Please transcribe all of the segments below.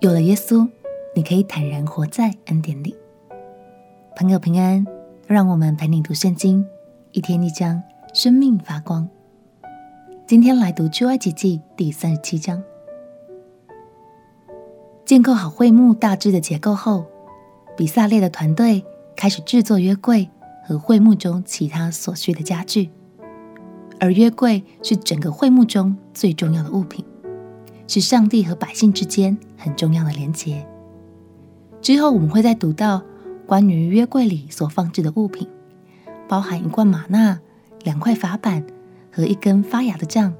有了耶稣，你可以坦然活在恩典里。朋友平安，让我们陪你读圣经，一天一章，生命发光。今天来读出埃及记第三十七章。建构好会幕大致的结构后，比撒列的团队开始制作约柜和会幕中其他所需的家具。而约柜是整个会幕中最重要的物品，是上帝和百姓之间很重要的连结。之后我们会再读到关于约柜里所放置的物品，包含一罐吗哪、两块法版和一根发芽的杖，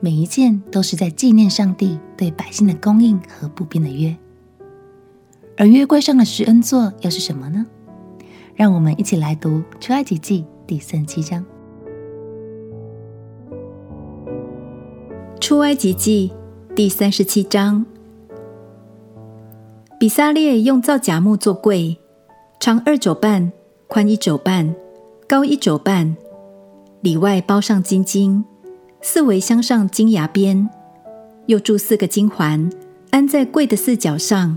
每一件都是在纪念上帝对百姓的供应和不变的约。而约柜上的施恩座又是什么呢？让我们一起来读出埃及记第三七章。出埃及记第三十七章，比撒列用皂荚木做柜，长二肘半，宽一肘半，高一肘半，里外包上金金，四围镶上金牙边，又铸四个金环，安在柜的四角上，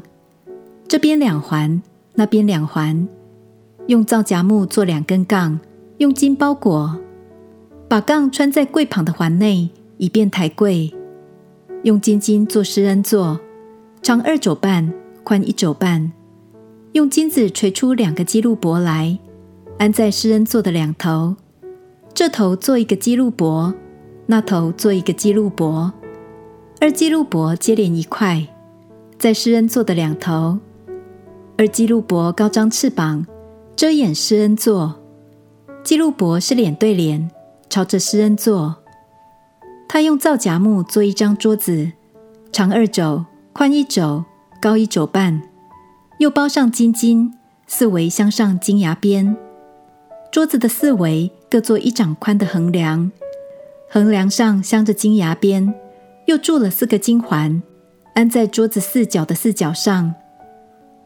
这边两环，那边两环，用皂荚木做两根杠，用金包裹，把杠穿在柜旁的环内。以便抬柜，用金金做施恩座，长二肘半，宽一肘半，用金子锤出两个基路伯来，安在施恩座的两头。这头做一个基路伯，那头做一个基路伯，二基路伯接连一块，在施恩座的两头。二基路伯高张翅膀，遮掩施恩座。基路伯是脸对脸，朝着施恩座。他用皂荚木做一张桌子，长二肘，宽一肘，高一肘半，又包上金金，四围镶上金牙边。桌子的四围各做一掌宽的横梁，横梁上镶着金牙边，又铸了四个金环，安在桌子四角的四角上。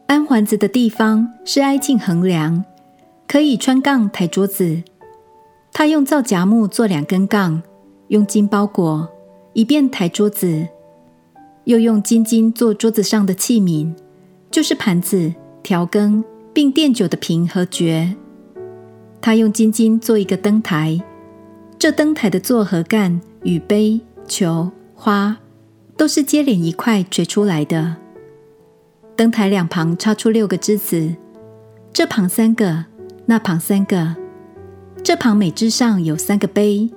安环子的地方是挨近横梁，可以穿杠抬桌子。他用皂荚木做两根杠。用金包裹，以便抬桌子；又用金金做桌子上的器皿，就是盘子、调羹，并奠酒的瓶和爵。他用金金做一个灯台，这灯台的座和杆与杯、球、花，都是接连一块锤出来的。灯台两旁插出六个枝子，这旁三个，那旁三个，这旁每枝上有三个杯。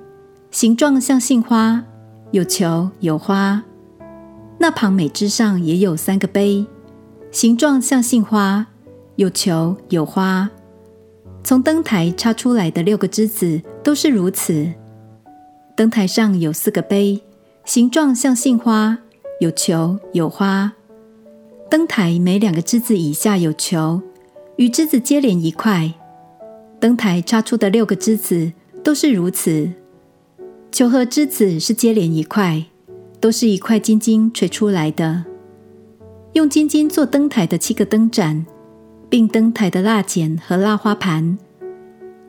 形状像杏花，有球有花。那旁每枝上也有三个杯，形状像杏花，有球有花。从灯台插出来的六个枝子都是如此。灯台上有四个杯，形状像杏花，有球有花。灯台每两个枝子以下有球，与枝子接连一块。灯台插出的六个枝子都是如此。球和之子是接连一块，都是一块金金锤出来的。用金金做灯台的七个灯盏，并灯台的蜡剪和蜡花盘。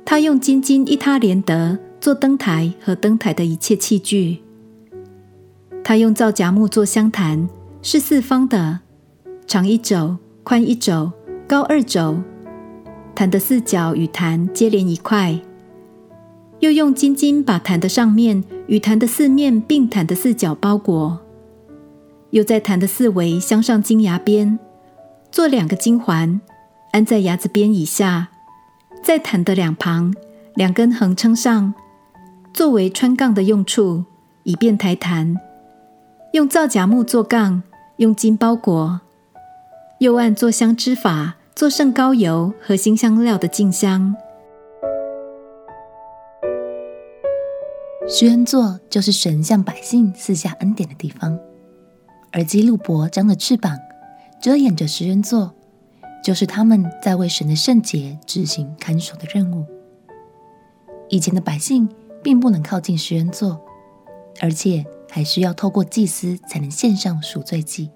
他用金金一他连得做灯台和灯台的一切器具。他用皂荚木做香坛，是四方的，长一肘，宽一肘，高二肘。坛的四角与坛接连一块。又用金金把坛的上面与坛的四面并坛的四角包裹，又在坛的四围镶上金牙边，做两个金环，安在牙子边以下，在坛的两旁两根横撑上，作为穿杠的用处，以便抬坛。用皂荚木做杠，用金包裹，又按做香之法做圣膏油和馨香料的净香。施恩座就是神向百姓赐下恩典的地方，而基路伯张着翅膀，遮掩着施恩座，就是他们在为神的圣洁执行看守的任务。以前的百姓并不能靠近施恩座，而且还需要透过祭司才能献上赎罪祭。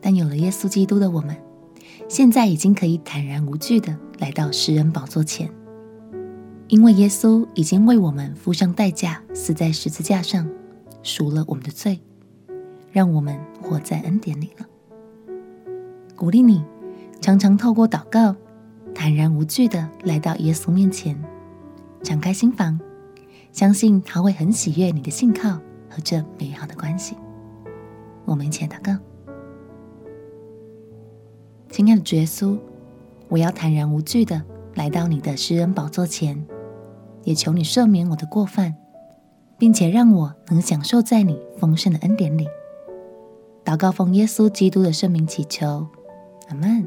但有了耶稣基督的我们，现在已经可以坦然无惧地来到施恩宝座前。因为耶稣已经为我们付上代价，死在十字架上，赎了我们的罪，让我们活在恩典里了。鼓励你常常透过祷告，坦然无惧的来到耶稣面前，敞开心房，相信他会很喜悦你的信靠和这美好的关系。我们一起来祷告。亲爱的主耶稣，我要坦然无惧的来到你的施恩宝座前，也求你赦免我的过犯，并且让我能享受在你丰盛的恩典里。祷告奉耶稣基督的圣名祈求，阿门。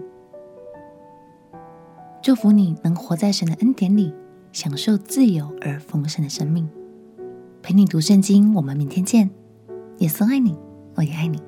祝福你能活在神的恩典里，享受自由而丰盛的生命。陪你读圣经，我们明天见。耶稣爱你，我也爱你。